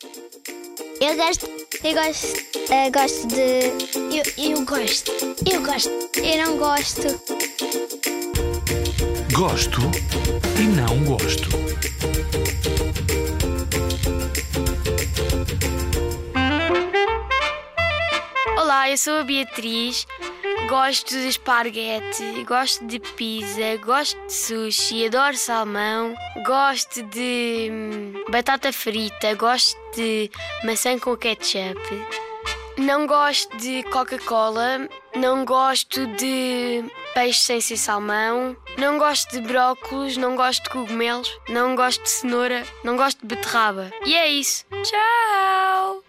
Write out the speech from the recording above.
Eu gosto. Eu gosto. Eu gosto de. Eu, eu gosto. Eu gosto. Eu não gosto. Gosto e não gosto. Olá, eu sou a Beatriz. Gosto de esparguete, gosto de pizza, gosto de sushi, adoro salmão, gosto de hum, batata frita, gosto de maçã com ketchup. Não gosto de Coca-Cola, não gosto de peixe sem ser salmão, não gosto de brócolos, não gosto de cogumelos, não gosto de cenoura, não gosto de beterraba. E é isso. Tchau!